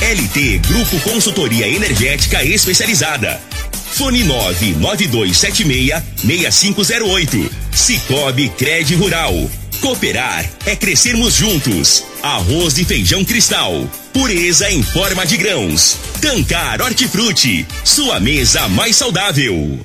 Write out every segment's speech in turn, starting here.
LT Grupo Consultoria Energética Especializada. Fone 99276-6508. Cicobi Cred Rural. Cooperar é crescermos juntos. Arroz e feijão cristal. Pureza em forma de grãos. Tancar Hortifruti. Sua mesa mais saudável.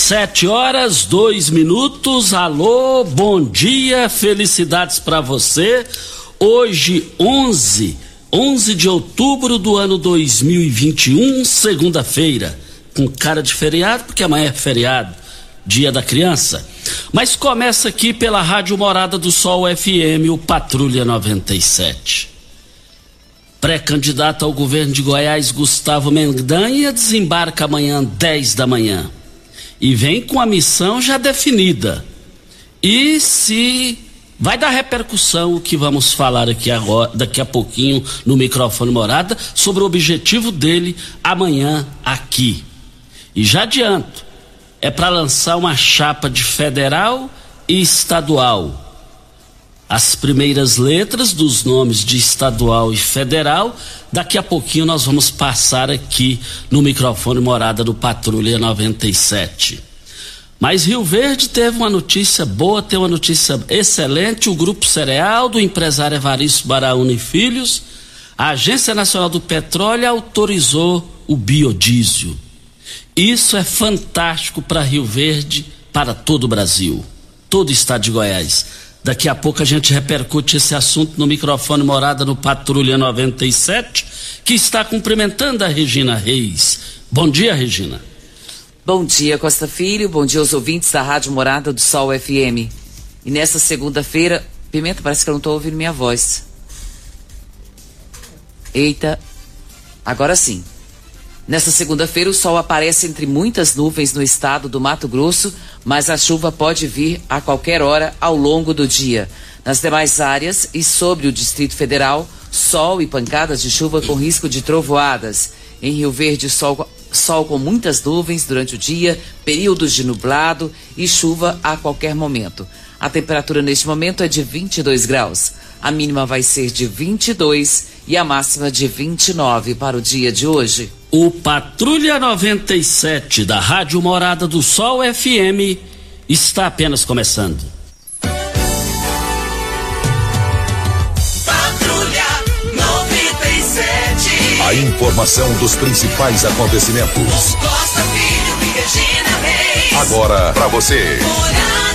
Sete horas, dois minutos. Alô, bom dia, felicidades para você. Hoje, 11, 11 de outubro do ano 2021, segunda-feira. Com cara de feriado, porque amanhã é feriado, dia da criança. Mas começa aqui pela Rádio Morada do Sol FM, o Patrulha 97. Pré-candidato ao governo de Goiás, Gustavo Mendanha, desembarca amanhã, 10 da manhã e vem com a missão já definida. E se vai dar repercussão o que vamos falar aqui agora, daqui a pouquinho no microfone morada sobre o objetivo dele amanhã aqui. E já adianto, é para lançar uma chapa de federal e estadual. As primeiras letras dos nomes de estadual e federal, daqui a pouquinho nós vamos passar aqui no microfone morada do Patrulha 97. Mas Rio Verde teve uma notícia boa, tem uma notícia excelente. O Grupo Cereal do empresário Evaristo Baraúna e Filhos, a Agência Nacional do Petróleo autorizou o biodiesel. Isso é fantástico para Rio Verde, para todo o Brasil, todo o estado de Goiás. Daqui a pouco a gente repercute esse assunto no microfone morada no Patrulha 97, que está cumprimentando a Regina Reis. Bom dia, Regina. Bom dia, Costa Filho. Bom dia aos ouvintes da Rádio Morada do Sol FM. E nesta segunda-feira, Pimenta, parece que eu não estou ouvindo minha voz. Eita, agora sim. Nesta segunda-feira, o sol aparece entre muitas nuvens no estado do Mato Grosso, mas a chuva pode vir a qualquer hora ao longo do dia. Nas demais áreas e sobre o Distrito Federal, sol e pancadas de chuva com risco de trovoadas. Em Rio Verde, sol, sol com muitas nuvens durante o dia, períodos de nublado e chuva a qualquer momento. A temperatura neste momento é de 22 graus. A mínima vai ser de 22 e a máxima de 29 para o dia de hoje. O Patrulha 97 da Rádio Morada do Sol FM está apenas começando. Patrulha 97. A informação dos principais acontecimentos. Costa Filho e Regina Reis. Agora para você. Morada.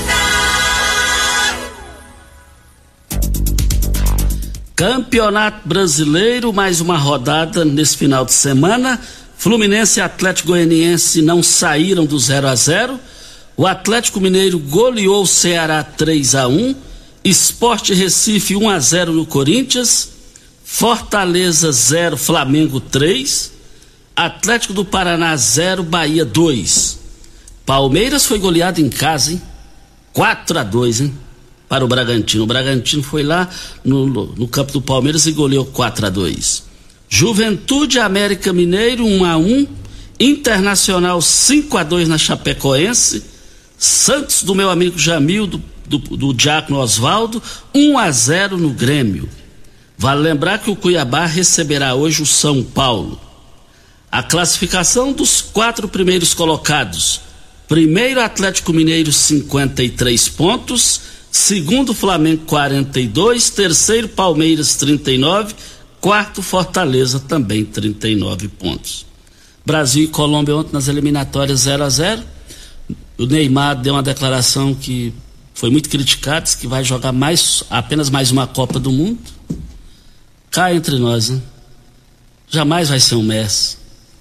Campeonato Brasileiro, mais uma rodada nesse final de semana. Fluminense e Atlético Goianiense não saíram do 0 a 0. O Atlético Mineiro goleou o Ceará 3 a 1. Esporte Recife 1 a 0 no Corinthians. Fortaleza 0, Flamengo 3. Atlético do Paraná 0, Bahia 2. Palmeiras foi goleado em casa, hein? 4 a 2, hein? Para o Bragantino. O Bragantino foi lá no, no campo do Palmeiras e goleou 4 a 2. Juventude América Mineiro 1 a 1. Internacional 5 a 2 na Chapecoense. Santos do meu amigo Jamil, do, do, do Diácono Oswaldo, 1 a 0 no Grêmio. Vale lembrar que o Cuiabá receberá hoje o São Paulo. A classificação dos quatro primeiros colocados. Primeiro Atlético Mineiro 53 pontos, segundo Flamengo 42, terceiro Palmeiras 39, quarto Fortaleza também 39 pontos. Brasil e Colômbia ontem nas eliminatórias 0 a 0. O Neymar deu uma declaração que foi muito criticada, que vai jogar mais apenas mais uma Copa do Mundo. Cá entre nós, né? Jamais vai ser um Messi.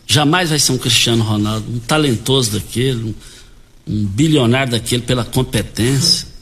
Jamais vai ser um Cristiano Ronaldo, um talentoso daquele, um, um bilionário daquele pela competência.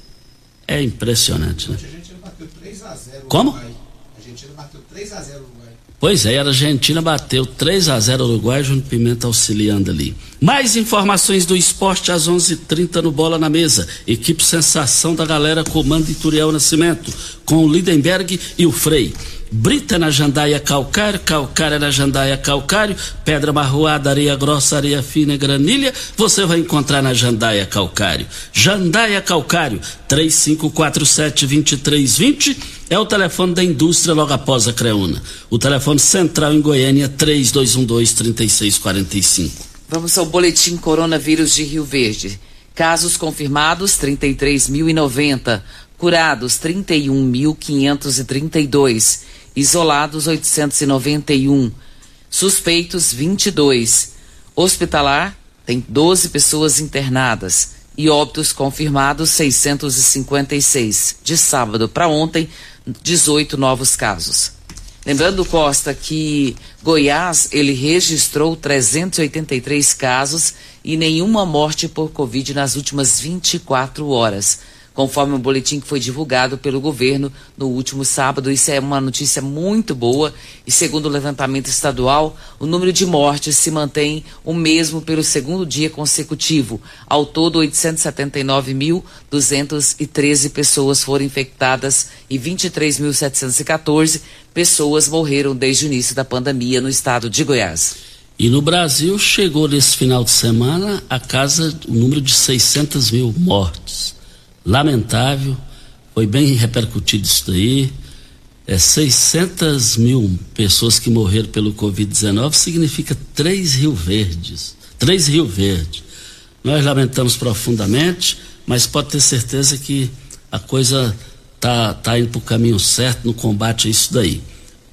É impressionante, né? A Argentina bateu 3 a 0 Como? Uruguai. A Argentina bateu 3 a 0 Uruguai. Pois é, a Argentina bateu 3 a 0 Uruguai, Júnior Pimenta auxiliando ali. Mais informações do esporte às 11:30 h 30 no Bola na Mesa. Equipe Sensação da Galera comando Ituriel Nascimento, com o Lindenberg e o Frei. Brita na jandaia calcário, calcária na jandaia calcário, pedra marroada, areia grossa, areia fina granilha, você vai encontrar na jandaia calcário. Jandaia calcário, 3547-2320 é o telefone da indústria logo após a Creuna. O telefone central em Goiânia, 3212-3645. Vamos ao boletim coronavírus de Rio Verde. Casos confirmados 33.090, curados 31.532, isolados 891, suspeitos 22, hospitalar tem 12 pessoas internadas e óbitos confirmados 656. De sábado para ontem, 18 novos casos. Lembrando, Costa, que Goiás ele registrou 383 casos e nenhuma morte por Covid nas últimas 24 horas conforme um boletim que foi divulgado pelo governo no último sábado. Isso é uma notícia muito boa e, segundo o levantamento estadual, o número de mortes se mantém o mesmo pelo segundo dia consecutivo. Ao todo, 879.213 pessoas foram infectadas e 23.714 pessoas morreram desde o início da pandemia no estado de Goiás. E no Brasil chegou nesse final de semana a casa o número de 600 mil mortes lamentável, foi bem repercutido isso daí. É, 600 mil pessoas que morreram pelo Covid-19 significa três Rio Verdes. Três Rio Verdes. Nós lamentamos profundamente, mas pode ter certeza que a coisa tá, tá indo para o caminho certo no combate a isso daí.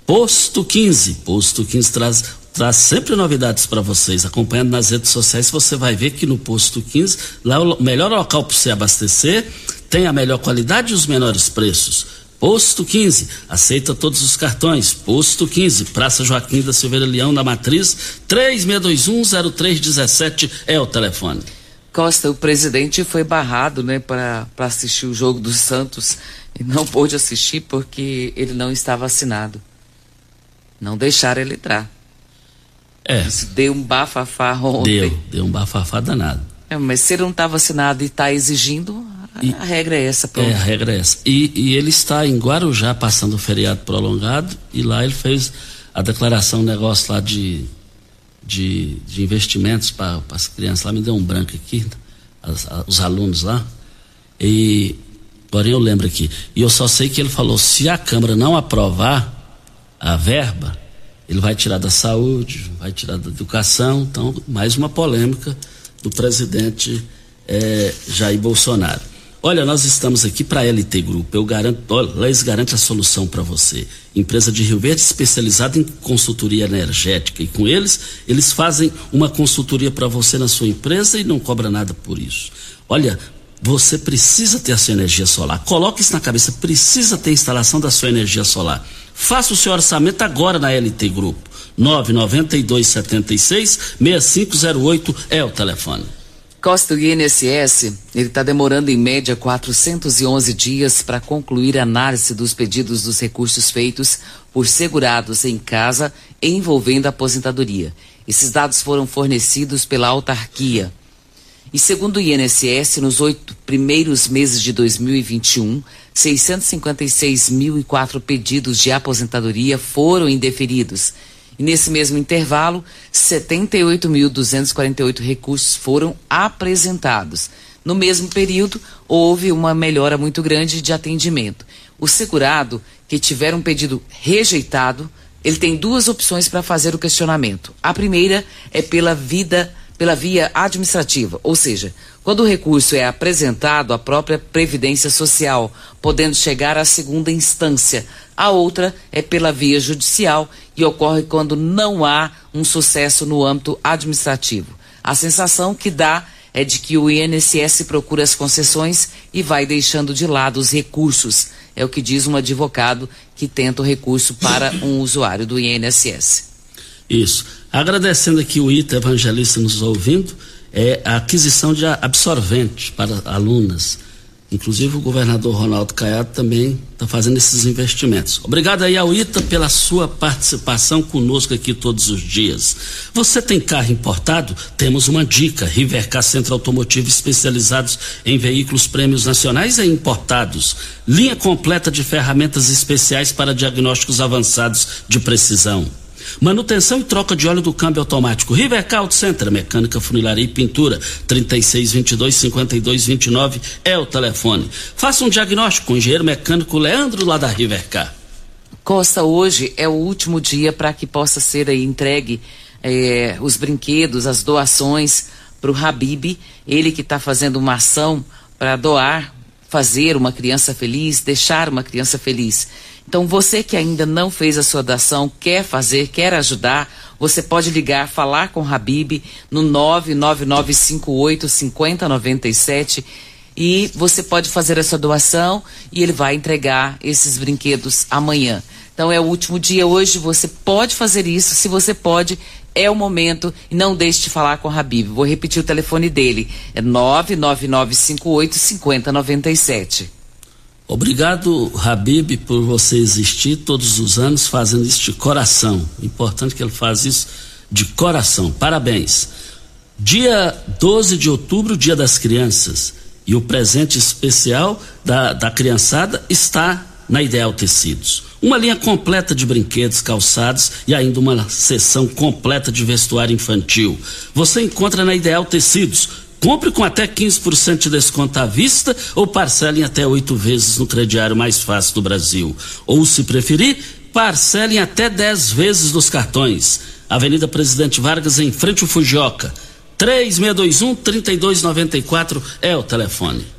Posto 15. Posto 15 traz, traz sempre novidades para vocês. Acompanhando nas redes sociais, você vai ver que no Posto 15, lá é o melhor local para você abastecer, tem a melhor qualidade e os menores preços. Posto 15, aceita todos os cartões. Posto 15, Praça Joaquim da Silveira Leão, na Matriz, 36210317 é o telefone. Costa, o presidente foi barrado, né, para assistir o jogo do Santos e não pôde assistir porque ele não está vacinado. Não deixaram ele entrar. É, Isso deu um bafafá ontem. deu, deu um bafafá danado. É, mas se ele não está vacinado e está exigindo, a, E- a regra é essa. Pronto. É, a regra é essa. E, e ele está em Guarujá passando o feriado prolongado e lá ele fez a declaração, um negócio lá de, de, de investimentos para as crianças lá, me deu um branco aqui, as- a- os alunos lá. E, porém eu lembro aqui. E eu só sei que ele falou, se a Câmara não aprovar a verba, ele vai tirar da saúde, vai tirar da educação, então mais uma polêmica do presidente eh, Jair Bolsonaro. Olha, nós estamos aqui para a LT Grupo. Eu garanto, olha, eles garantem a solução para você. Empresa de Rio Verde especializada em consultoria energética. E com eles, eles fazem uma consultoria para você na sua empresa e não cobra nada por isso. Olha, você precisa ter a sua energia solar. Coloque isso na cabeça, precisa ter a instalação da sua energia solar. Faça o seu orçamento agora na LT Grupo. 99276-6508 é o telefone. Costa do INSS, ele está demorando em média 411 dias para concluir a análise dos pedidos dos recursos feitos por segurados em casa envolvendo a aposentadoria. Esses dados foram fornecidos pela autarquia. E segundo o INSS, nos oito primeiros meses de 2021, 656.004 pedidos de aposentadoria foram indeferidos e nesse mesmo intervalo, 78.248 recursos foram apresentados. No mesmo período, houve uma melhora muito grande de atendimento. O segurado que tiver um pedido rejeitado, ele tem duas opções para fazer o questionamento. A primeira é pela vida pela via administrativa, ou seja, quando o recurso é apresentado à própria Previdência Social, podendo chegar à segunda instância. A outra é pela via judicial e ocorre quando não há um sucesso no âmbito administrativo. A sensação que dá é de que o INSS procura as concessões e vai deixando de lado os recursos. É o que diz um advogado que tenta o recurso para um usuário do INSS. Isso. Agradecendo aqui o Ita Evangelista nos ouvindo, é a aquisição de absorvente para alunas. Inclusive o governador Ronaldo Caiado também está fazendo esses investimentos. Obrigado aí ao ITA pela sua participação conosco aqui todos os dias. Você tem carro importado? Temos uma dica. Rivercar Centro Automotivo especializados em veículos prêmios nacionais e importados. Linha completa de ferramentas especiais para diagnósticos avançados de precisão Manutenção e troca de óleo do câmbio automático. Rivercar Auto Center, mecânica, funilaria e pintura. 3622-5229 é o telefone. Faça um diagnóstico com o engenheiro mecânico Leandro lá da Rivercar. Costa, hoje é o último dia para que possa ser aí entregue eh, os brinquedos, as doações para o Habib, ele que está fazendo uma ação para doar, fazer uma criança feliz, deixar uma criança feliz. Então, você que ainda não fez a sua doação, quer fazer, quer ajudar, você pode ligar, falar com o Habib no 99958 5097 e você pode fazer a sua doação e ele vai entregar esses brinquedos amanhã. Então é o último dia hoje, você pode fazer isso, se você pode, é o momento e não deixe de falar com o Habib. Vou repetir o telefone dele, é 99958 5097. Obrigado, Habib, por você existir todos os anos fazendo isso de coração. Importante que ele faz isso de coração. Parabéns. Dia 12 de outubro, Dia das Crianças. E o presente especial da, da criançada está na Ideal Tecidos. Uma linha completa de brinquedos, calçados e ainda uma seção completa de vestuário infantil. Você encontra na Ideal Tecidos Compre com até 15% de desconto à vista ou parcelem até oito vezes no crediário mais fácil do Brasil. Ou, se preferir, parcelem até 10 vezes nos cartões. Avenida Presidente Vargas, em frente ao Fujioka. 3621-3294 é o telefone.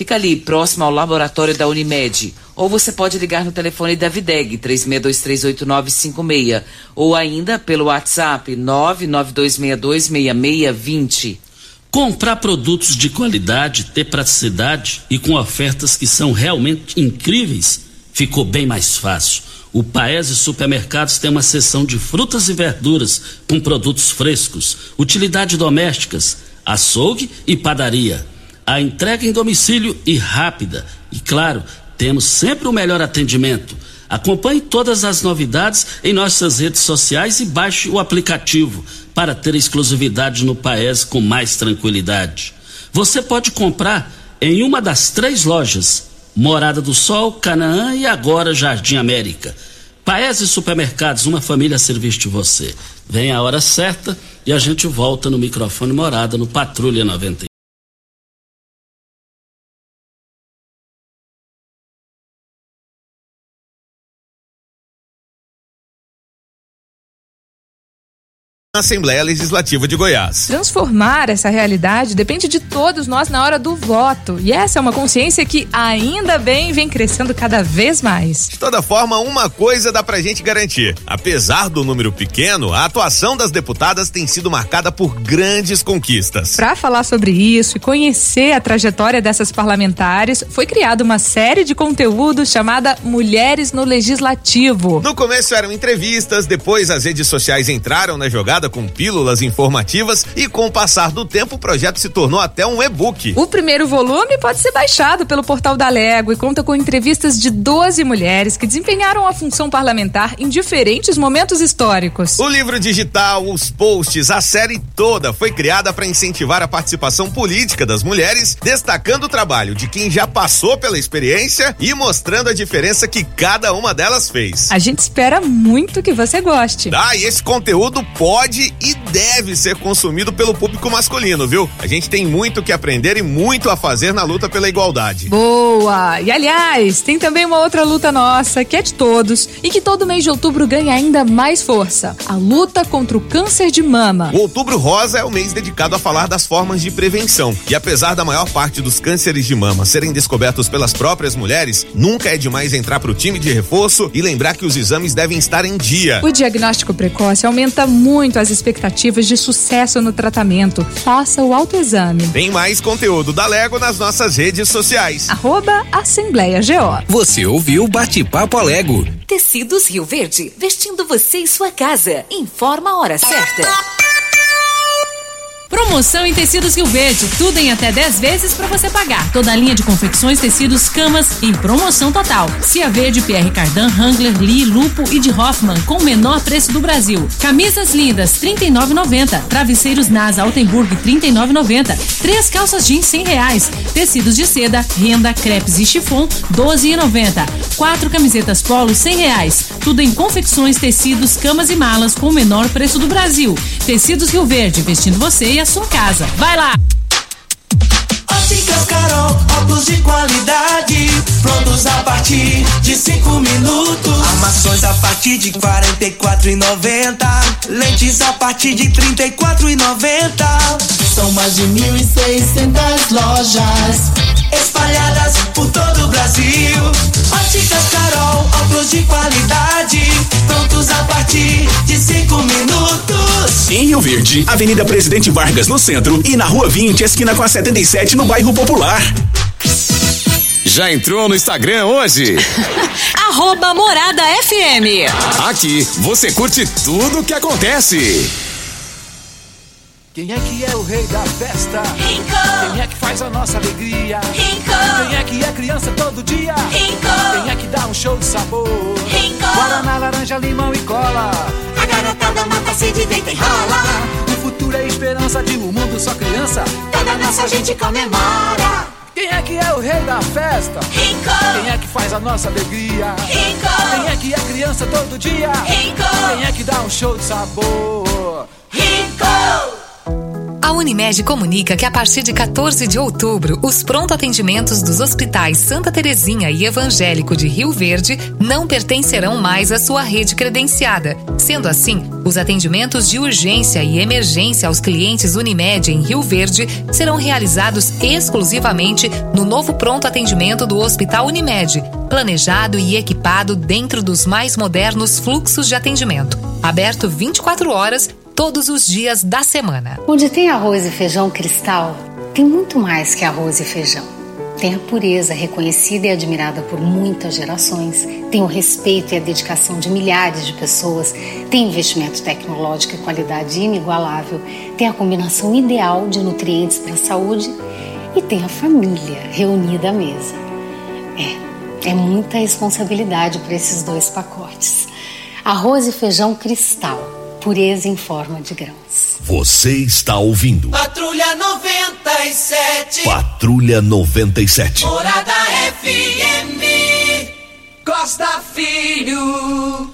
Fica ali, próximo ao laboratório da Unimed. Ou você pode ligar no telefone da Videg, 36238956. Ou ainda pelo WhatsApp, 992626620. Comprar produtos de qualidade, ter praticidade e com ofertas que são realmente incríveis, ficou bem mais fácil. O Paese Supermercados tem uma seção de frutas e verduras com produtos frescos, utilidade domésticas, açougue e padaria a entrega em domicílio e rápida. E claro, temos sempre o melhor atendimento. Acompanhe todas as novidades em nossas redes sociais e baixe o aplicativo para ter exclusividade no Paes com mais tranquilidade. Você pode comprar em uma das três lojas: Morada do Sol, Canaã e agora Jardim América. Paes e Supermercados, uma família a serviço de você. Vem a hora certa e a gente volta no microfone Morada no Patrulha 90. Na Assembleia Legislativa de Goiás. Transformar essa realidade depende de todos nós na hora do voto. E essa é uma consciência que ainda bem vem crescendo cada vez mais. De toda forma, uma coisa dá pra gente garantir. Apesar do número pequeno, a atuação das deputadas tem sido marcada por grandes conquistas. Para falar sobre isso e conhecer a trajetória dessas parlamentares, foi criada uma série de conteúdos chamada Mulheres no Legislativo. No começo eram entrevistas, depois as redes sociais entraram na jogada com pílulas informativas e com o passar do tempo o projeto se tornou até um e-book. O primeiro volume pode ser baixado pelo portal da Lego e conta com entrevistas de 12 mulheres que desempenharam a função parlamentar em diferentes momentos históricos. O livro digital, os posts, a série toda foi criada para incentivar a participação política das mulheres, destacando o trabalho de quem já passou pela experiência e mostrando a diferença que cada uma delas fez. A gente espera muito que você goste. Ah, e esse conteúdo pode pode e deve ser consumido pelo público masculino, viu? A gente tem muito que aprender e muito a fazer na luta pela igualdade. Boa! E aliás, tem também uma outra luta nossa, que é de todos, e que todo mês de outubro ganha ainda mais força: a luta contra o câncer de mama. O Outubro Rosa é o mês dedicado a falar das formas de prevenção. E apesar da maior parte dos cânceres de mama serem descobertos pelas próprias mulheres, nunca é demais entrar pro time de reforço e lembrar que os exames devem estar em dia. O diagnóstico precoce aumenta muito as expectativas de sucesso no tratamento. Faça o autoexame. Tem mais conteúdo da Lego nas nossas redes sociais. Arroba Assembleia GO. Você ouviu Bate-Papo Alego. Tecidos Rio Verde, vestindo você e sua casa. Informa a hora certa. Promoção em tecidos Rio Verde, tudo em até 10 vezes para você pagar. Toda a linha de confecções, tecidos, camas em promoção total. Cia Verde, Pierre Cardan, Wrangler, Lee, Lupo e de Hoffman com o menor preço do Brasil. Camisas lindas, 39,90. Travesseiros Nasa Altenburg, 39,90. Três calças jeans, 100 reais. Tecidos de seda, renda, crepes e chifon, 12,90. Quatro camisetas polo, 100 reais. Tudo em confecções, tecidos, camas e malas com o menor preço do Brasil. Tecidos Rio Verde, vestindo você e a sua casa. Vai lá! Óticas Carol, óculos de qualidade, prontos a partir de cinco minutos. Armações a partir de quarenta e quatro lentes a partir de trinta e quatro. São mais de mil e seiscentas lojas espalhadas por todo o Brasil. Óticas Carol, óculos de qualidade, prontos a partir de cinco minutos. Em Rio Verde, Avenida Presidente Vargas no centro e na Rua 20, esquina com a 77 no bairro Popular. Já entrou no Instagram hoje? Arroba Morada FM. Aqui você curte tudo o que acontece. Quem é que é o rei da festa? Rico! Quem é que faz a nossa alegria? Rico! Quem é que é criança todo dia? Rico! Quem é que dá um show de sabor? Rico! Guaraná, laranja, limão e cola. A garotada mata, se divirta e rola. O futuro é esperança de um mundo só criança. Toda nossa gente comemora. Quem é que é o rei da festa? Rico! Quem é que faz a nossa alegria? Rico! Quem é que é criança todo dia? Rico! Quem é que dá um show de sabor? Rico! A Unimed comunica que a partir de 14 de outubro, os pronto atendimentos dos hospitais Santa Terezinha e Evangélico de Rio Verde não pertencerão mais à sua rede credenciada. Sendo assim, os atendimentos de urgência e emergência aos clientes Unimed em Rio Verde serão realizados exclusivamente no novo pronto atendimento do Hospital Unimed, planejado e equipado dentro dos mais modernos fluxos de atendimento. Aberto 24 horas todos os dias da semana. Onde tem arroz e feijão cristal, tem muito mais que arroz e feijão. Tem a pureza reconhecida e admirada por muitas gerações, tem o respeito e a dedicação de milhares de pessoas, tem investimento tecnológico e qualidade inigualável, tem a combinação ideal de nutrientes para a saúde e tem a família reunida à mesa. É, é muita responsabilidade para esses dois pacotes. Arroz e feijão cristal pureza em forma de grãos. Você está ouvindo Patrulha 97. Patrulha 97. Morada FM. Costa Filho.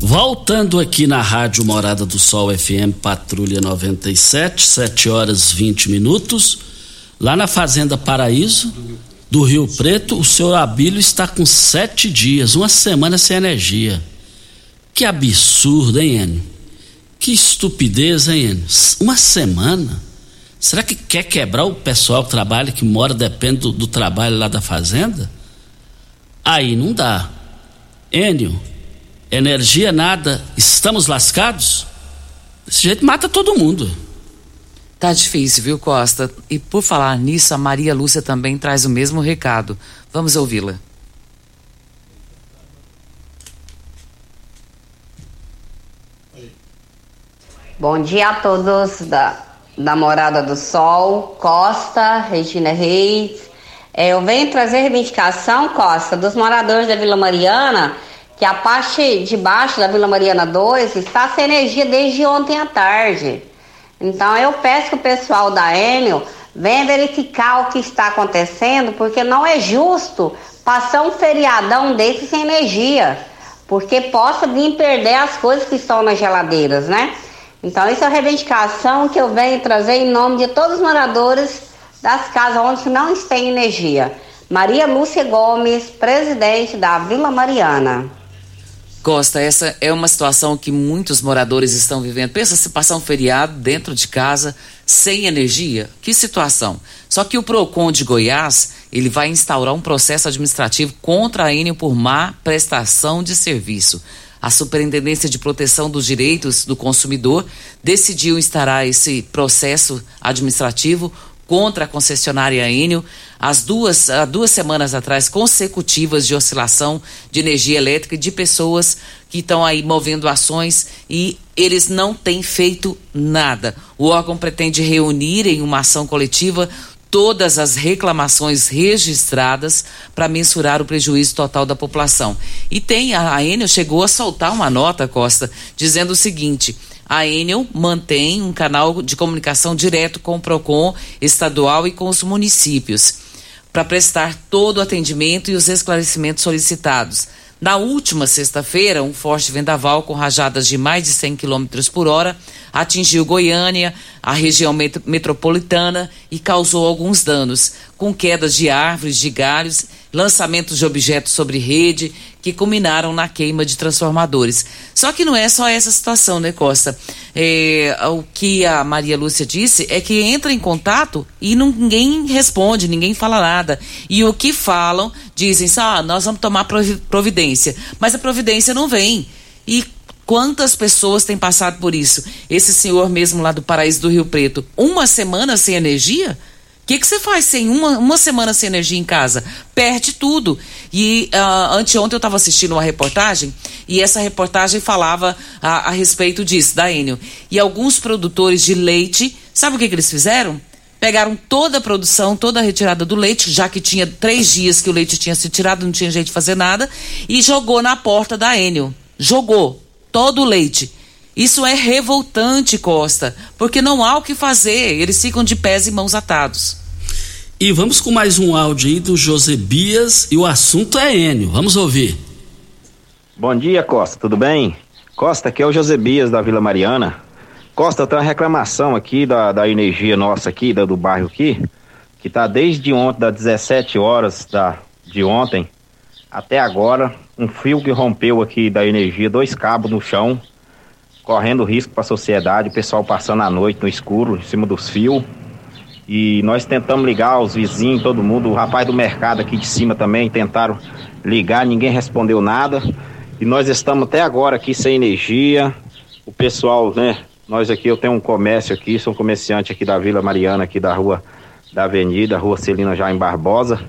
Voltando aqui na Rádio Morada do Sol FM Patrulha 97, 7 horas 20 minutos. Lá na Fazenda Paraíso, do Rio Preto, o senhor Abílio está com sete dias, uma semana sem energia. Que absurdo, hein, Enio? Que estupidez, hein? Uma semana? Será que quer quebrar o pessoal que trabalha, que mora, depende do, do trabalho lá da fazenda? Aí não dá. Enio, energia nada, estamos lascados? Desse jeito mata todo mundo. Tá difícil, viu, Costa? E por falar nisso, a Maria Lúcia também traz o mesmo recado. Vamos ouvi-la. Bom dia a todos da, da Morada do Sol, Costa, Regina Reis. É, eu venho trazer reivindicação, Costa, dos moradores da Vila Mariana, que a parte de baixo da Vila Mariana 2 está sem energia desde ontem à tarde. Então eu peço que o pessoal da Enel venha verificar o que está acontecendo, porque não é justo passar um feriadão desse sem energia, porque possa vir perder as coisas que estão nas geladeiras, né? Então, isso é uma reivindicação que eu venho trazer em nome de todos os moradores das casas onde não tem energia. Maria Lúcia Gomes, presidente da Vila Mariana. Costa, essa é uma situação que muitos moradores estão vivendo. Pensa se passar um feriado dentro de casa sem energia? Que situação. Só que o Procon de Goiás, ele vai instaurar um processo administrativo contra a Enel por má prestação de serviço. A Superintendência de Proteção dos Direitos do Consumidor decidiu instaurar esse processo administrativo contra a concessionária Enel as duas, há duas semanas atrás consecutivas de oscilação de energia elétrica de pessoas que estão aí movendo ações e eles não têm feito nada. O órgão pretende reunir em uma ação coletiva todas as reclamações registradas para mensurar o prejuízo total da população. E tem, a, a Enel chegou a soltar uma nota, Costa, dizendo o seguinte: a Enel mantém um canal de comunicação direto com o PROCON estadual e com os municípios para prestar todo o atendimento e os esclarecimentos solicitados. Na última sexta-feira, um forte vendaval com rajadas de mais de 100 km por hora atingiu Goiânia, a região metropolitana e causou alguns danos, com quedas de árvores, de galhos, lançamentos de objetos sobre rede, que culminaram na queima de transformadores. Só que não é só essa situação, né, Costa? É, o que a Maria Lúcia disse é que entra em contato e ninguém responde, ninguém fala nada. E o que falam, dizem, ah, nós vamos tomar providência. Mas a providência não vem. E Quantas pessoas têm passado por isso? Esse senhor mesmo lá do Paraíso do Rio Preto, uma semana sem energia? Que, que você faz sem uma, uma semana sem energia em casa? Perde tudo. E uh, anteontem eu estava assistindo uma reportagem e essa reportagem falava a, a respeito disso, da Enel. E alguns produtores de leite, sabe o que, que eles fizeram? Pegaram toda a produção, toda a retirada do leite, já que tinha três dias que o leite tinha se tirado, não tinha jeito de fazer nada, e jogou na porta da Enel. Jogou todo o leite. Isso é revoltante, Costa, porque não há o que fazer, eles ficam de pés e mãos atados. E vamos com mais um áudio aí do Josebias e o assunto é Enio. Vamos ouvir. Bom dia, Costa, tudo bem? Costa, aqui é o Josebias da Vila Mariana. Costa, tem uma reclamação aqui da, da energia nossa aqui, da, do bairro aqui, que tá desde ontem, das 17 horas da, de ontem, até agora, um fio que rompeu aqui da energia, dois cabos no chão, correndo risco para a sociedade, o pessoal passando a noite no escuro, em cima dos fios. E nós tentamos ligar os vizinhos, todo mundo, o rapaz do mercado aqui de cima também tentaram ligar, ninguém respondeu nada. E nós estamos até agora aqui sem energia. O pessoal, né? Nós aqui, eu tenho um comércio aqui, sou um comerciante aqui da Vila Mariana, aqui da rua da Avenida, Rua Celina em Barbosa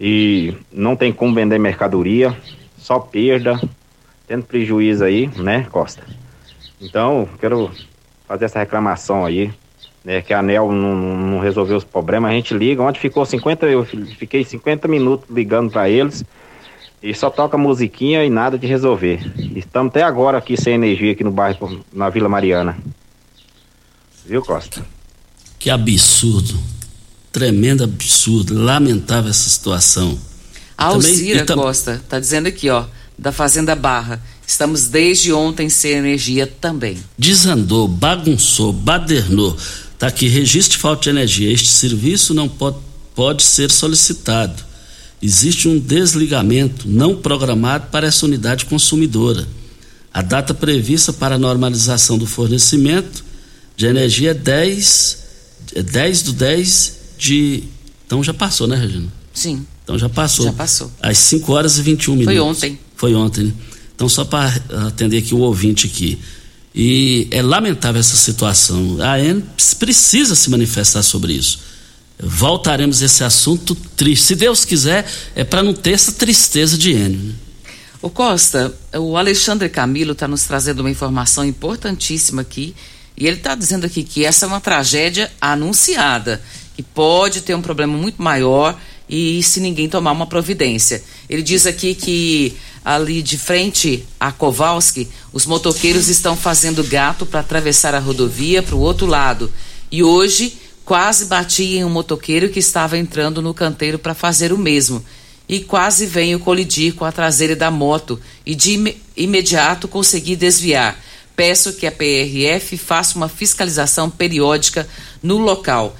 e não tem como vender mercadoria, só perda, tendo prejuízo aí, né, Costa? Então, quero fazer essa reclamação aí, né, que a ANEL não, não resolveu os problemas, a gente liga, ontem ficou 50, eu fiquei 50 minutos ligando para eles, e só toca musiquinha e nada de resolver. Estamos até agora aqui sem energia aqui no bairro, na Vila Mariana. Viu, Costa? Que absurdo. Tremendo absurdo, lamentável essa situação. A Alcira tam... Costa está dizendo aqui, ó, da Fazenda Barra. Estamos desde ontem sem energia também. Desandou, bagunçou, badernou. Está aqui, registro de falta de energia. Este serviço não pode, pode ser solicitado. Existe um desligamento não programado para essa unidade consumidora. A data prevista para a normalização do fornecimento de energia é 10, é 10 do 10 de. Então já passou, né, Regina? Sim. Então já passou. Já passou. Às 5 horas e 21 minutos. Foi ontem. Foi ontem, né? Então, só para atender aqui o ouvinte aqui. E é lamentável essa situação. A AN precisa se manifestar sobre isso. Voltaremos a esse assunto triste. Se Deus quiser, é para não ter essa tristeza de. Né? O Costa, o Alexandre Camilo está nos trazendo uma informação importantíssima aqui. E ele está dizendo aqui que essa é uma tragédia anunciada, que pode ter um problema muito maior e se ninguém tomar uma providência. Ele diz aqui que ali de frente a Kowalski, os motoqueiros estão fazendo gato para atravessar a rodovia para o outro lado. E hoje quase bati em um motoqueiro que estava entrando no canteiro para fazer o mesmo. E quase venho colidir com a traseira da moto e de im imediato consegui desviar. Peço que a PRF faça uma fiscalização periódica no local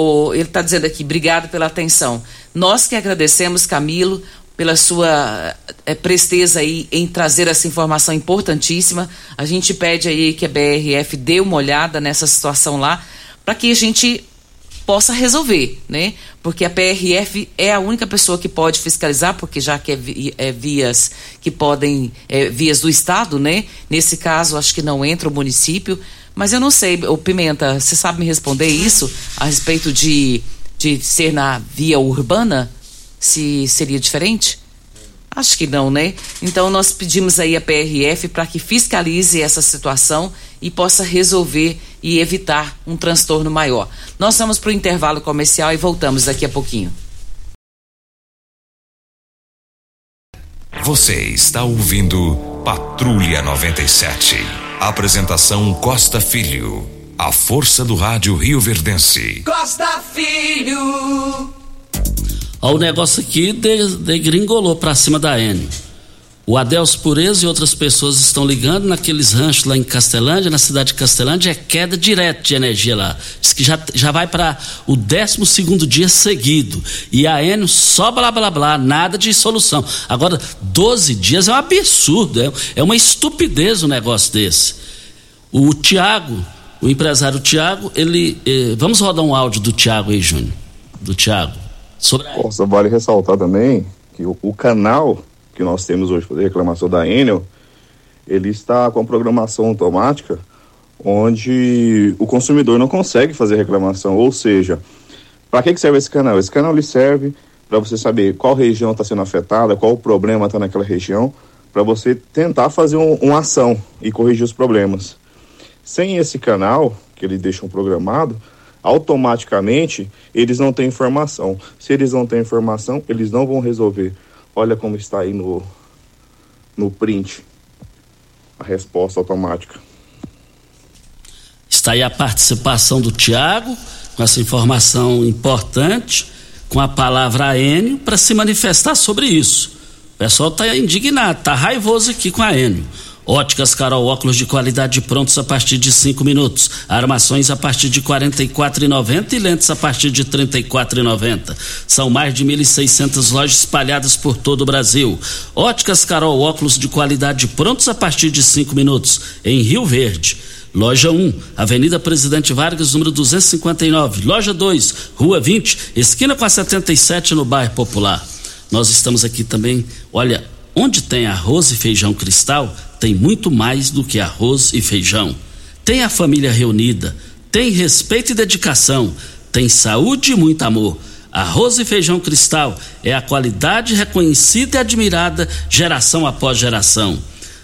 o, ele está dizendo aqui, obrigado pela atenção. Nós que agradecemos, Camilo, pela sua é, presteza aí em trazer essa informação importantíssima. A gente pede aí que a BRF dê uma olhada nessa situação lá, para que a gente possa resolver, né? Porque a PRF é a única pessoa que pode fiscalizar, porque já que é, vi, é vias que podem, é, vias do Estado, né? Nesse caso, acho que não entra o município, mas eu não sei, o Pimenta, você sabe me responder isso a respeito de, de ser na via urbana? Se seria diferente? Acho que não, né? Então nós pedimos aí a PRF para que fiscalize essa situação e possa resolver e evitar um transtorno maior. Nós vamos para o intervalo comercial e voltamos daqui a pouquinho. Você está ouvindo Patrulha 97. Apresentação Costa Filho. A força do rádio Rio Verdense. Costa Filho. Ó, o negócio aqui degringolou pra cima da N. O Adelso Pureza e outras pessoas estão ligando naqueles ranchos lá em Castelândia, na cidade de Castelândia, é queda direta de energia lá. Diz que já, já vai para o 12 segundo dia seguido. E a Enio só blá blá blá, nada de solução. Agora, 12 dias é um absurdo, é, é uma estupidez um negócio desse. O Tiago, o empresário Tiago, ele. Eh, vamos rodar um áudio do Tiago aí, Júnior. Do Tiago. Sobre... Vale ressaltar também que o, o canal que nós temos hoje para reclamação da Enel, ele está com a programação automática, onde o consumidor não consegue fazer reclamação. Ou seja, para que, que serve esse canal? Esse canal lhe serve para você saber qual região está sendo afetada, qual o problema está naquela região, para você tentar fazer um, uma ação e corrigir os problemas. Sem esse canal, que eles deixam programado, automaticamente eles não têm informação. Se eles não têm informação, eles não vão resolver. Olha como está aí no, no print a resposta automática. Está aí a participação do Tiago, com essa informação importante, com a palavra Enio, para se manifestar sobre isso. O pessoal está indignado, está raivoso aqui com a Enio. Óticas Carol, óculos de qualidade prontos a partir de cinco minutos. Armações a partir de quarenta e quatro e lentes a partir de trinta e quatro. São mais de mil e lojas espalhadas por todo o Brasil. Óticas Carol, óculos de qualidade prontos a partir de cinco minutos. Em Rio Verde. Loja 1, Avenida Presidente Vargas, número 259. Loja 2, Rua 20, esquina com a 77, no bairro Popular. Nós estamos aqui também, olha, onde tem arroz e feijão cristal, tem muito mais do que arroz e feijão. Tem a família reunida, tem respeito e dedicação, tem saúde e muito amor. Arroz e feijão cristal é a qualidade reconhecida e admirada geração após geração.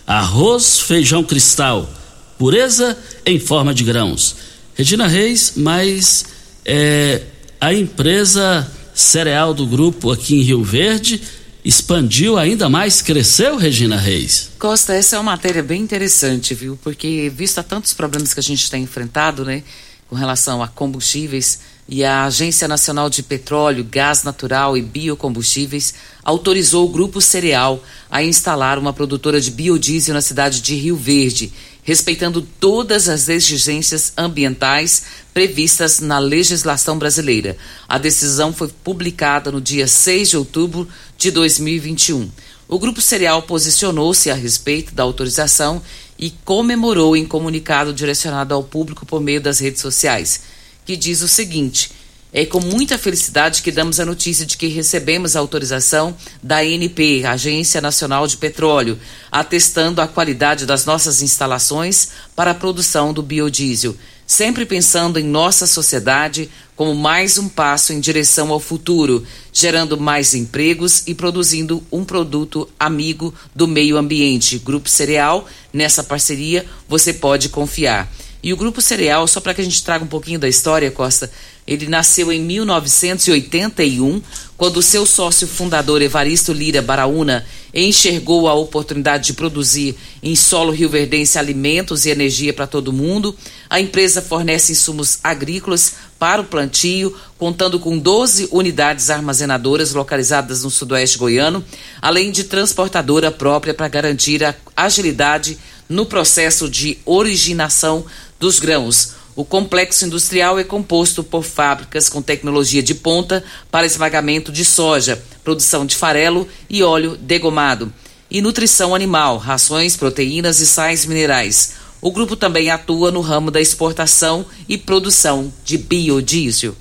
Arroz, feijão cristal, pureza em forma de grãos. Regina Reis, mas é, a empresa cereal do grupo aqui em Rio Verde expandiu ainda mais, cresceu, Regina Reis? Costa, essa é uma matéria bem interessante, viu? Porque, visto a tantos problemas que a gente tem enfrentado, né, com relação a combustíveis, e a Agência Nacional de Petróleo, Gás Natural e Biocombustíveis autorizou o Grupo Cereal a instalar uma produtora de biodiesel na cidade de Rio Verde, respeitando todas as exigências ambientais previstas na legislação brasileira. A decisão foi publicada no dia 6 de outubro de 2021. O Grupo Cereal posicionou-se a respeito da autorização e comemorou em comunicado direcionado ao público por meio das redes sociais, que diz o seguinte: é com muita felicidade que damos a notícia de que recebemos a autorização da ANP, Agência Nacional de Petróleo, atestando a qualidade das nossas instalações para a produção do biodiesel, sempre pensando em nossa sociedade como mais um passo em direção ao futuro, gerando mais empregos e produzindo um produto amigo do meio ambiente. Grupo Cereal, nessa parceria você pode confiar. E o Grupo Cereal, só para que a gente traga um pouquinho da história, Costa, ele nasceu em 1981, quando seu sócio fundador Evaristo Lira Baraúna enxergou a oportunidade de produzir em solo rioverdense alimentos e energia para todo mundo. A empresa fornece insumos agrícolas para o plantio, contando com 12 unidades armazenadoras localizadas no sudoeste goiano, além de transportadora própria para garantir a agilidade no processo de originação dos grãos. O complexo industrial é composto por fábricas com tecnologia de ponta para esmagamento de soja, produção de farelo e óleo degomado, e nutrição animal, rações, proteínas e sais minerais. O grupo também atua no ramo da exportação e produção de biodiesel.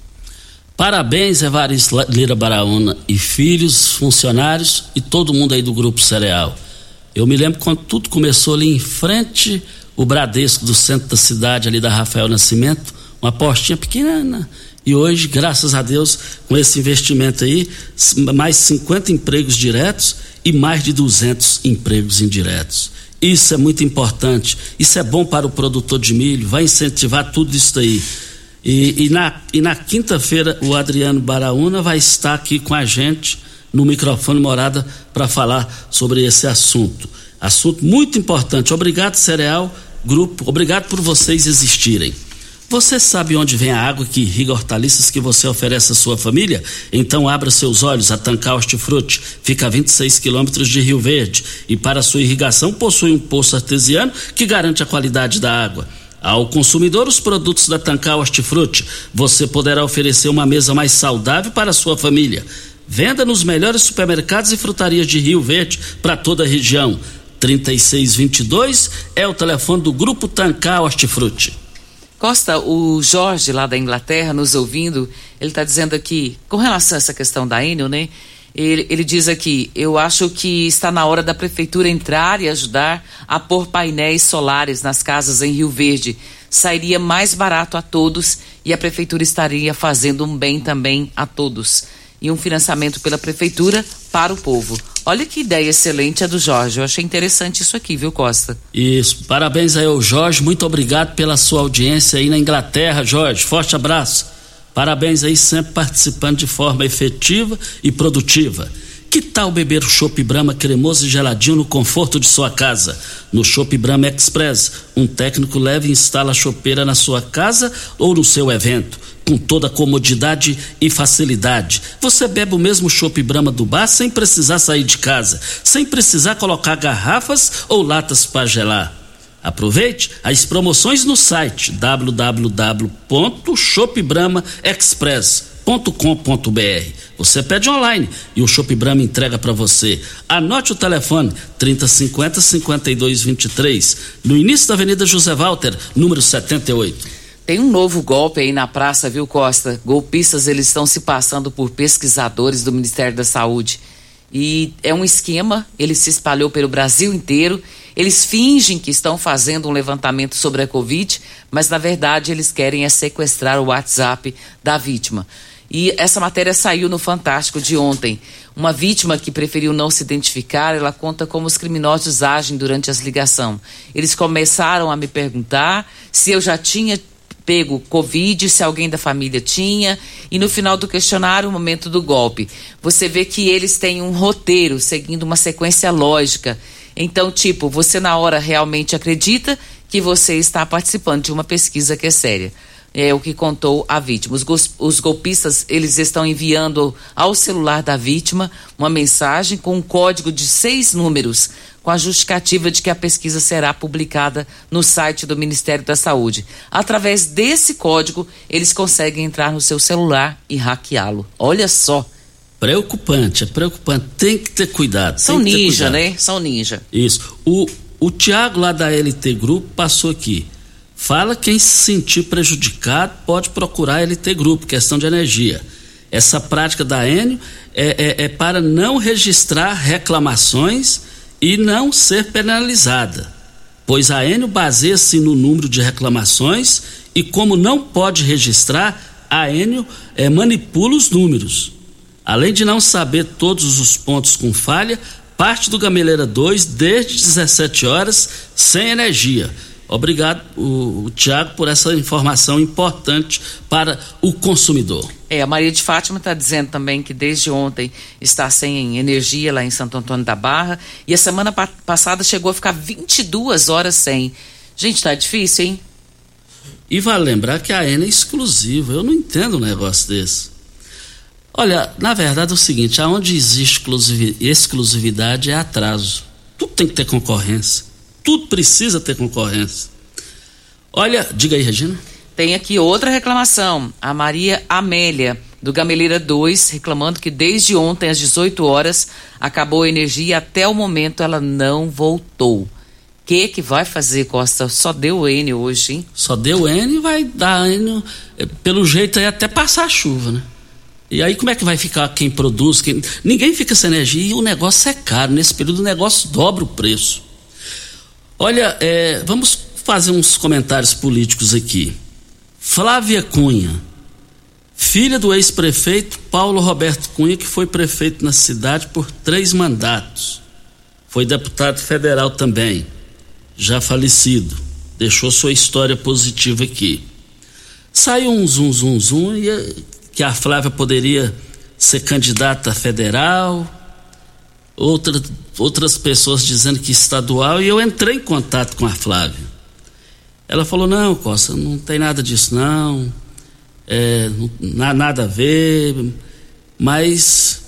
Parabéns, Evaristo Lira Baraúna e filhos, funcionários e todo mundo aí do Grupo Cereal. Eu me lembro quando tudo começou ali em frente o Bradesco do centro da cidade, ali da Rafael Nascimento, uma postinha pequena. E hoje, graças a Deus, com esse investimento aí, mais 50 empregos diretos e mais de 200 empregos indiretos. Isso é muito importante. Isso é bom para o produtor de milho, vai incentivar tudo isso daí. E, e na, e na quinta-feira, o Adriano Baraúna vai estar aqui com a gente no microfone Morada para falar sobre esse assunto. Assunto muito importante. Obrigado, Cereal Grupo, obrigado por vocês existirem. Você sabe onde vem a água que irriga hortaliças que você oferece à sua família? Então abra seus olhos, a Tancar Hortifruti fica a 26 quilômetros de Rio Verde e para sua irrigação possui um poço artesiano que garante a qualidade da água. Ao consumidor, os produtos da Tancar Hortifruti, você poderá oferecer uma mesa mais saudável para a sua família. Venda nos melhores supermercados e frutarias de Rio Verde para toda a região. 3622 é o telefone do Grupo Tancar Hortifruti. Costa, o Jorge lá da Inglaterra nos ouvindo, ele está dizendo aqui, com relação a essa questão da Enel, né? Ele, ele, diz aqui: eu acho que está na hora da prefeitura entrar e ajudar a pôr painéis solares nas casas em Rio Verde. Sairia mais barato a todos e a prefeitura estaria fazendo um bem também a todos. E um financiamento pela prefeitura para o povo. Olha que ideia excelente a do Jorge. Eu achei interessante isso aqui, viu, Costa? Isso. Parabéns aí ao Jorge. Muito obrigado pela sua audiência aí na Inglaterra, Jorge. Forte abraço. Parabéns aí, sempre participando de forma efetiva e produtiva. Que tal beber o Chopp Brahma cremoso e geladinho no conforto de sua casa? No Chopp Brahma Express, um técnico leve instala a chopeira na sua casa ou no seu evento com toda comodidade e facilidade. Você bebe o mesmo chopp Brahma do bar sem precisar sair de casa, sem precisar colocar garrafas ou latas para gelar. Aproveite as promoções no site www.shopbramaexpress.com.br. Você pede online e o Shop Brahma entrega para você. Anote o telefone 3050 5223, no início da Avenida José Walter, número 78. Tem um novo golpe aí na praça, viu, Costa? Golpistas, eles estão se passando por pesquisadores do Ministério da Saúde. E é um esquema, ele se espalhou pelo Brasil inteiro. Eles fingem que estão fazendo um levantamento sobre a Covid, mas na verdade eles querem é sequestrar o WhatsApp da vítima. E essa matéria saiu no Fantástico de ontem. Uma vítima que preferiu não se identificar, ela conta como os criminosos agem durante as ligações. Eles começaram a me perguntar se eu já tinha pego Covid, se alguém da família tinha, e no final do questionário, o momento do golpe. Você vê que eles têm um roteiro, seguindo uma sequência lógica. Então, tipo, você na hora realmente acredita que você está participando de uma pesquisa que é séria. É o que contou a vítima. Os, os golpistas, eles estão enviando ao celular da vítima uma mensagem com um código de seis números com a justificativa de que a pesquisa será publicada no site do Ministério da Saúde. Através desse código, eles conseguem entrar no seu celular e hackeá-lo. Olha só. Preocupante, é preocupante. Tem que ter cuidado. São ninja, cuidado. né? São ninja. Isso. O, o Tiago lá da LT Grupo passou aqui. Fala quem se sentir prejudicado pode procurar LT Grupo, questão de energia. Essa prática da Enio é, é, é para não registrar reclamações e não ser penalizada, pois a Enio baseia-se no número de reclamações e como não pode registrar, a Enio é, manipula os números. Além de não saber todos os pontos com falha, parte do Gameleira 2 desde 17 horas sem energia. Obrigado, o, o Tiago, por essa informação importante para o consumidor. É, a Maria de Fátima está dizendo também que desde ontem está sem energia lá em Santo Antônio da Barra e a semana pa passada chegou a ficar 22 horas sem. Gente, tá difícil, hein? E vale lembrar que a ENA é exclusiva. Eu não entendo um negócio desse. Olha, na verdade é o seguinte: aonde existe exclusividade é atraso. Tudo tem que ter concorrência. Tudo precisa ter concorrência. Olha, diga aí, Regina. Tem aqui outra reclamação. A Maria Amélia, do Gameleira 2, reclamando que desde ontem, às 18 horas, acabou a energia e até o momento ela não voltou. O que que vai fazer, Costa? Só deu N hoje, hein? Só deu N e vai dar N. Pelo jeito aí até passar a chuva, né? E aí como é que vai ficar quem produz? Quem... Ninguém fica sem energia e o negócio é caro. Nesse período o negócio dobra o preço. Olha, é, vamos fazer uns comentários políticos aqui. Flávia Cunha, filha do ex-prefeito Paulo Roberto Cunha, que foi prefeito na cidade por três mandatos. Foi deputado federal também, já falecido. Deixou sua história positiva aqui. Saiu um zum, zum, zum, e que a Flávia poderia ser candidata federal, outra, outras pessoas dizendo que estadual, e eu entrei em contato com a Flávia. Ela falou: Não, Costa, não tem nada disso, não, é, não nada a ver, mas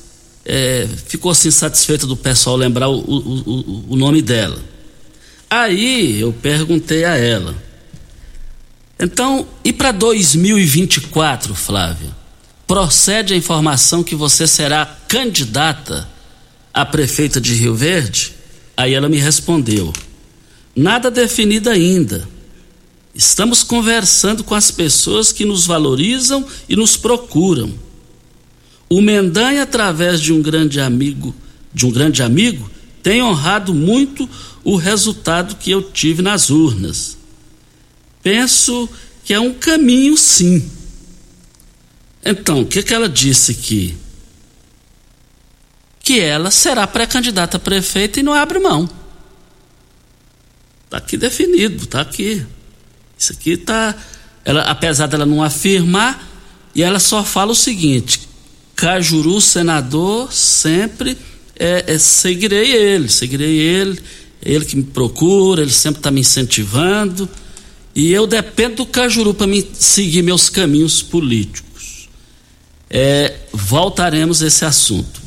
é, ficou assim satisfeita do pessoal lembrar o, o, o, o nome dela. Aí eu perguntei a ela: Então, e para 2024, Flávia? Procede a informação que você será candidata a prefeita de Rio Verde? Aí ela me respondeu: Nada definido ainda. Estamos conversando com as pessoas que nos valorizam e nos procuram. O Mendanha, através de um grande amigo, de um grande amigo, tem honrado muito o resultado que eu tive nas urnas. Penso que é um caminho, sim. Então, o que, que ela disse aqui? Que ela será pré-candidata a prefeita e não abre mão. Está aqui definido, está aqui. Isso aqui está. Ela, apesar dela não afirmar, e ela só fala o seguinte: Cajuru, senador, sempre é, é, seguirei ele, seguirei ele, ele que me procura, ele sempre está me incentivando. E eu dependo do Cajuru para me seguir meus caminhos políticos. É, voltaremos a esse assunto.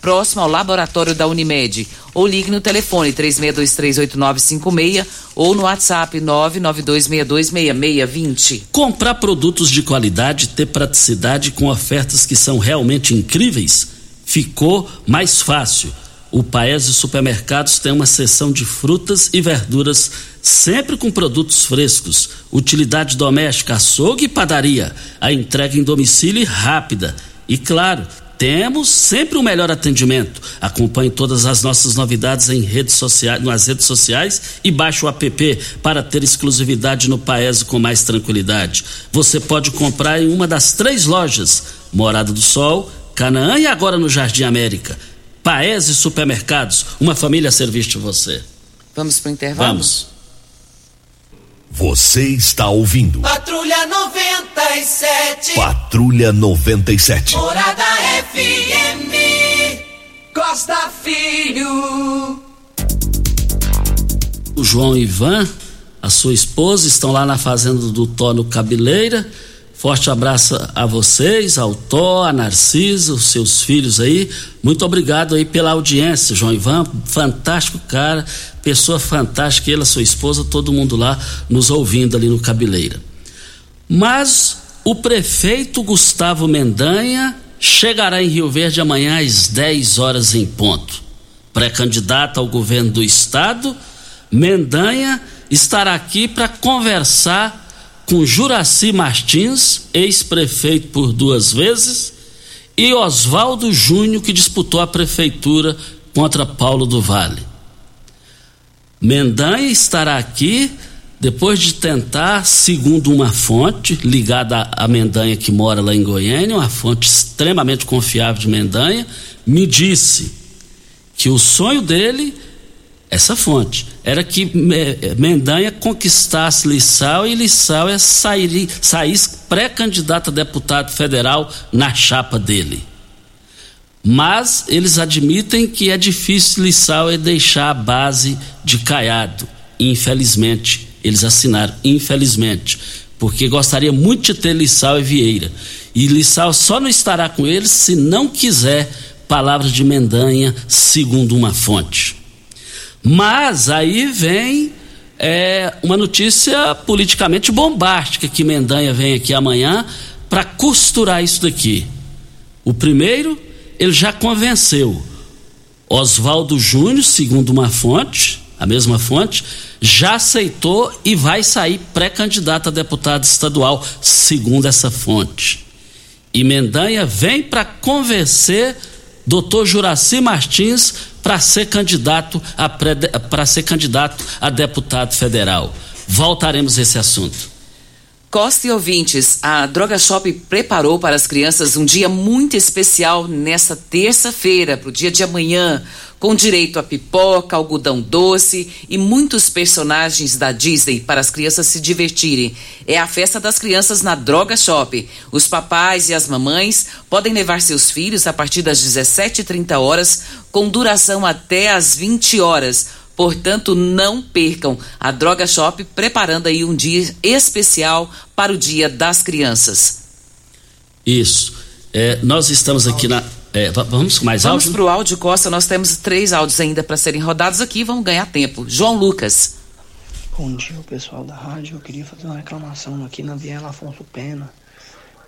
próximo ao laboratório da Unimed. Ou ligue no telefone 36238956 ou no WhatsApp 992626620. Comprar produtos de qualidade, ter praticidade com ofertas que são realmente incríveis, ficou mais fácil. O Paese Supermercados tem uma seção de frutas e verduras sempre com produtos frescos, utilidade doméstica, açougue e padaria, a entrega em domicílio rápida. E claro, temos sempre o melhor atendimento. Acompanhe todas as nossas novidades em redes sociais, nas redes sociais e baixe o app para ter exclusividade no Paese com mais tranquilidade. Você pode comprar em uma das três lojas: Morada do Sol, Canaã e agora no Jardim América. Paese Supermercados, uma família a serviço de você. Vamos para o intervalo? Vamos. Você está ouvindo. Patrulha 97. Patrulha 97. Morada FM. Costa Filho. O João Ivan, a sua esposa, estão lá na fazenda do Tó no Cabeleira. Forte abraço a vocês, ao Tó, a Narcisa, os seus filhos aí. Muito obrigado aí pela audiência, João Ivan. Fantástico cara, pessoa fantástica, ele, a sua esposa, todo mundo lá nos ouvindo ali no Cabeleira. Mas o prefeito Gustavo Mendanha chegará em Rio Verde amanhã às 10 horas em ponto. Pré-candidato ao governo do estado, Mendanha estará aqui para conversar com Juraci Martins, ex-prefeito por duas vezes, e Oswaldo Júnior, que disputou a prefeitura contra Paulo do Vale. Mendanha estará aqui depois de tentar, segundo uma fonte ligada a Mendanha que mora lá em Goiânia, uma fonte extremamente confiável de Mendanha, me disse que o sonho dele, essa fonte, era que Mendanha conquistasse Lissau e Lissau sair, saísse pré-candidato a deputado federal na chapa dele. Mas eles admitem que é difícil Lissau deixar a base de Caiado, infelizmente eles assinaram, infelizmente, porque gostaria muito de ter Lissau e Vieira. E Lissau só não estará com eles se não quiser palavras de Mendanha, segundo uma fonte. Mas aí vem é, uma notícia politicamente bombástica que Mendanha vem aqui amanhã para costurar isso daqui. O primeiro, ele já convenceu Oswaldo Júnior, segundo uma fonte, a mesma fonte, já aceitou e vai sair pré-candidato a deputado estadual, segundo essa fonte. E Mendanha vem para convencer doutor Juraci Martins para ser candidato a para ser candidato a deputado federal. Voltaremos a esse assunto. Costa e ouvintes, a Droga Shop preparou para as crianças um dia muito especial nesta terça-feira, para o dia de amanhã, com direito a pipoca, algodão doce e muitos personagens da Disney para as crianças se divertirem. É a festa das crianças na Droga Shop. Os papais e as mamães podem levar seus filhos a partir das 17h30 horas, com duração até às 20 horas Portanto, não percam a Droga Shop preparando aí um dia especial para o Dia das Crianças. Isso. É, nós estamos aqui na. É, vamos com mais vamos áudio? Vamos para o áudio, Costa. Nós temos três áudios ainda para serem rodados aqui. Vamos ganhar tempo. João Lucas. Bom dia, pessoal da rádio. Eu queria fazer uma reclamação aqui na Viela Afonso Pena,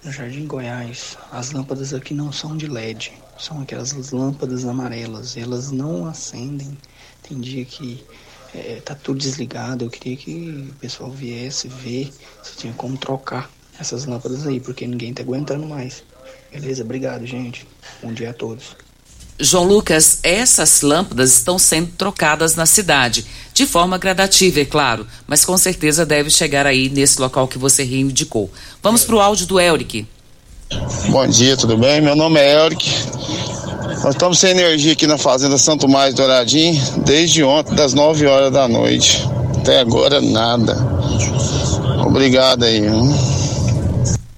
no Jardim Goiás. As lâmpadas aqui não são de LED, são aquelas lâmpadas amarelas. Elas não acendem tem dia que é, tá tudo desligado. Eu queria que o pessoal viesse ver se tinha como trocar essas lâmpadas aí, porque ninguém tá aguentando mais. Beleza? Obrigado, gente. Bom dia a todos. João Lucas, essas lâmpadas estão sendo trocadas na cidade, de forma gradativa, é claro, mas com certeza deve chegar aí nesse local que você reivindicou. Vamos para o áudio do Elric. Bom dia, tudo bem? Meu nome é Elric. Nós estamos sem energia aqui na Fazenda Santo Mais Douradinho desde ontem, das 9 horas da noite. Até agora, nada. Obrigado aí. Hein?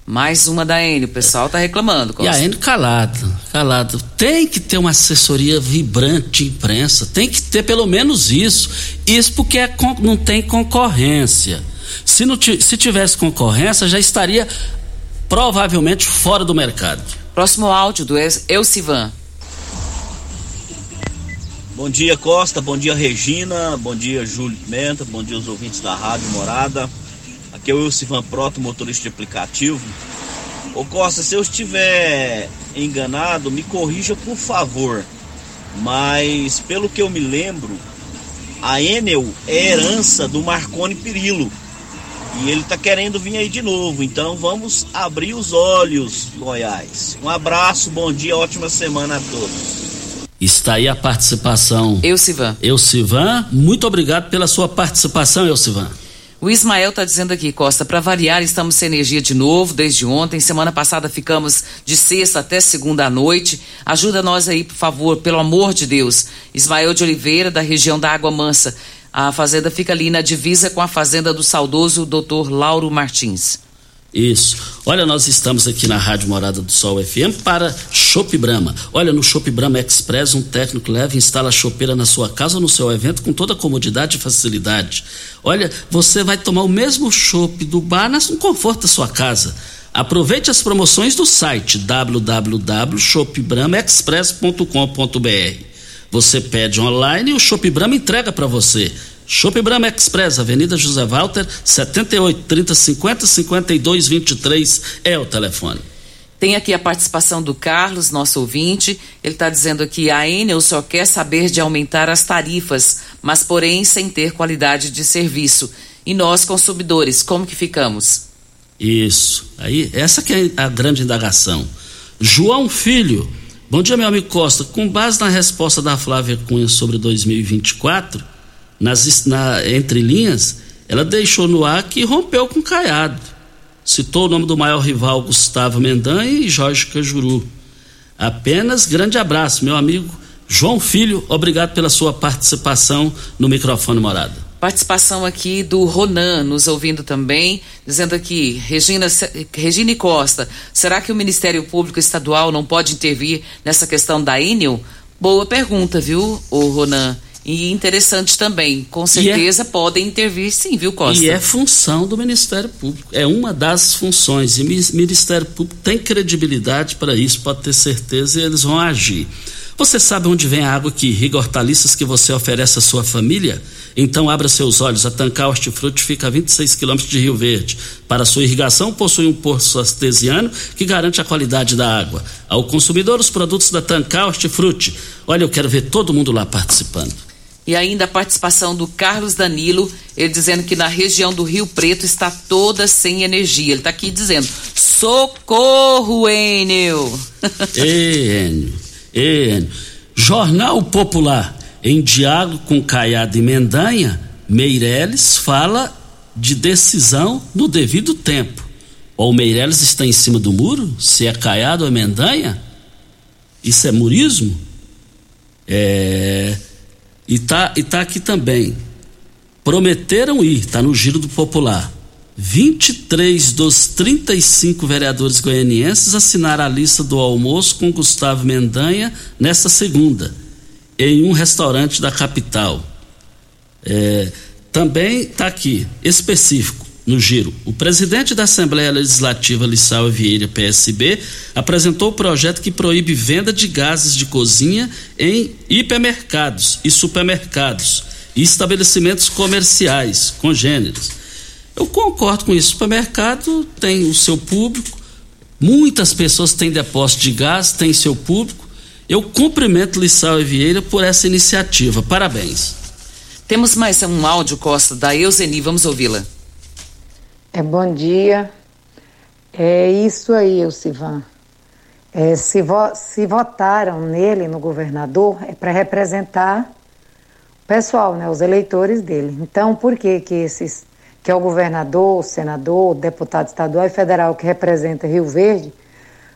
Mais uma da Enio, o pessoal tá reclamando. Costa. E a Enio calado, calado. Tem que ter uma assessoria vibrante de imprensa, tem que ter pelo menos isso. Isso porque é, não tem concorrência. Se, não, se tivesse concorrência, já estaria provavelmente fora do mercado. Próximo áudio do Elcivan. Bom dia Costa, bom dia Regina, bom dia Júlio Pimenta, bom dia os ouvintes da Rádio Morada. Aqui é o Elcivan Proto, motorista de aplicativo. Ô Costa, se eu estiver enganado, me corrija por favor. Mas pelo que eu me lembro, a Enel é herança do Marconi Perillo. E ele tá querendo vir aí de novo. Então vamos abrir os olhos, Goiás. Um abraço, bom dia, ótima semana a todos. Está aí a participação. Elcivan. Elcivan, muito obrigado pela sua participação, Elcivan. O Ismael está dizendo aqui, Costa, para variar, estamos sem energia de novo desde ontem. Semana passada ficamos de sexta até segunda à noite. Ajuda nós aí, por favor, pelo amor de Deus. Ismael de Oliveira, da região da Água Mansa. A fazenda fica ali na divisa com a fazenda do saudoso Dr. Lauro Martins. Isso. Olha, nós estamos aqui na Rádio Morada do Sol FM para Shop Brahma. Olha, no Shop Brahma Express, um técnico leva e instala a chopeira na sua casa ou no seu evento com toda comodidade e facilidade. Olha, você vai tomar o mesmo chopp do bar no conforto da sua casa. Aproveite as promoções do site www.shopbramaexpress.com.br. Você pede online e o Shop Brahma entrega para você. Shop Brahma Express, Avenida José Walter, 78 30 50 52 23 é o telefone. Tem aqui a participação do Carlos, nosso ouvinte. Ele está dizendo aqui: a Enel só quer saber de aumentar as tarifas, mas porém sem ter qualidade de serviço. E nós, consumidores, como que ficamos? Isso. Aí, essa que é a grande indagação. João Filho. Bom dia, meu amigo Costa. Com base na resposta da Flávia Cunha sobre 2024, nas na, entre linhas, ela deixou no ar que rompeu com Caiado. Citou o nome do maior rival Gustavo Mendanha e Jorge Cajuru. Apenas grande abraço, meu amigo João Filho. Obrigado pela sua participação no microfone Morada. Participação aqui do Ronan, nos ouvindo também, dizendo aqui, Regina, Regina Costa, será que o Ministério Público Estadual não pode intervir nessa questão da Enel? Boa pergunta, viu, o Ronan? E interessante também, com certeza é, podem intervir sim, viu, Costa? E é função do Ministério Público, é uma das funções. E o Ministério Público tem credibilidade para isso, pode ter certeza, e eles vão agir. Você sabe onde vem a água que irriga hortaliças que você oferece à sua família? Então abra seus olhos. A Tancar Hortifruti fica a 26 quilômetros de Rio Verde. Para sua irrigação, possui um poço artesiano que garante a qualidade da água. Ao consumidor, os produtos da Tancar Hortifruti. Olha, eu quero ver todo mundo lá participando. E ainda a participação do Carlos Danilo, ele dizendo que na região do Rio Preto está toda sem energia. Ele está aqui dizendo: socorro, Enio! Enio, Enio. Jornal Popular, em diálogo com Caiado e Mendanha, Meirelles fala de decisão no devido tempo. Ou Meirelles está em cima do muro? Se é Caiado ou é Mendanha? Isso é murismo? É e tá, e tá aqui também. Prometeram ir, está no giro do popular. 23 dos 35 vereadores goianienses assinaram a lista do almoço com Gustavo Mendanha nesta segunda, em um restaurante da capital. É, também está aqui, específico, no giro. O presidente da Assembleia Legislativa, Lissau Vieira, PSB, apresentou o projeto que proíbe venda de gases de cozinha em hipermercados e supermercados e estabelecimentos comerciais congêneres. Eu concordo com isso. O supermercado tem o seu público, muitas pessoas têm depósito de gás, tem seu público. Eu cumprimento Lissau Vieira por essa iniciativa. Parabéns. Temos mais um áudio, Costa, da Euseni. Vamos ouvi-la. É, bom dia. É isso aí, Elcivan. É, se, vo se votaram nele, no governador, é para representar o pessoal, né, os eleitores dele. Então, por que que esses, que é o governador, o senador, o deputado estadual e federal que representa Rio Verde,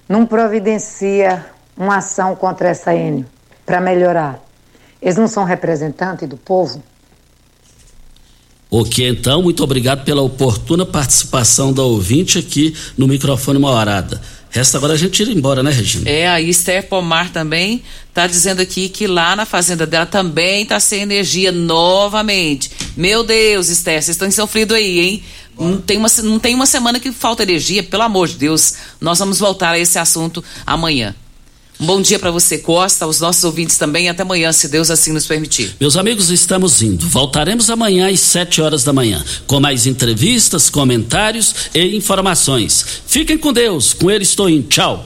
não providencia uma ação contra essa Enio para melhorar? Eles não são representantes do povo? Ok, então, muito obrigado pela oportuna participação da ouvinte aqui no microfone uma horada. Resta agora a gente ir embora, né, Regina? É, a Esther Pomar também tá dizendo aqui que lá na fazenda dela também tá sem energia novamente. Meu Deus, Esther, vocês estão sofridos aí, hein? Não tem, uma, não tem uma semana que falta energia, pelo amor de Deus. Nós vamos voltar a esse assunto amanhã. Bom dia para você, Costa, aos nossos ouvintes também. Até amanhã, se Deus assim nos permitir. Meus amigos, estamos indo. Voltaremos amanhã às 7 horas da manhã, com mais entrevistas, comentários e informações. Fiquem com Deus. Com ele estou indo. Tchau.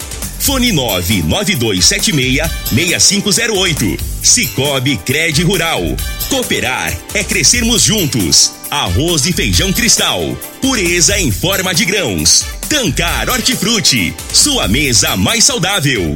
Fone 99276-6508. Cicobi Cred Rural. Cooperar é crescermos juntos. Arroz e feijão cristal. Pureza em forma de grãos. Tancar Hortifruti. Sua mesa mais saudável.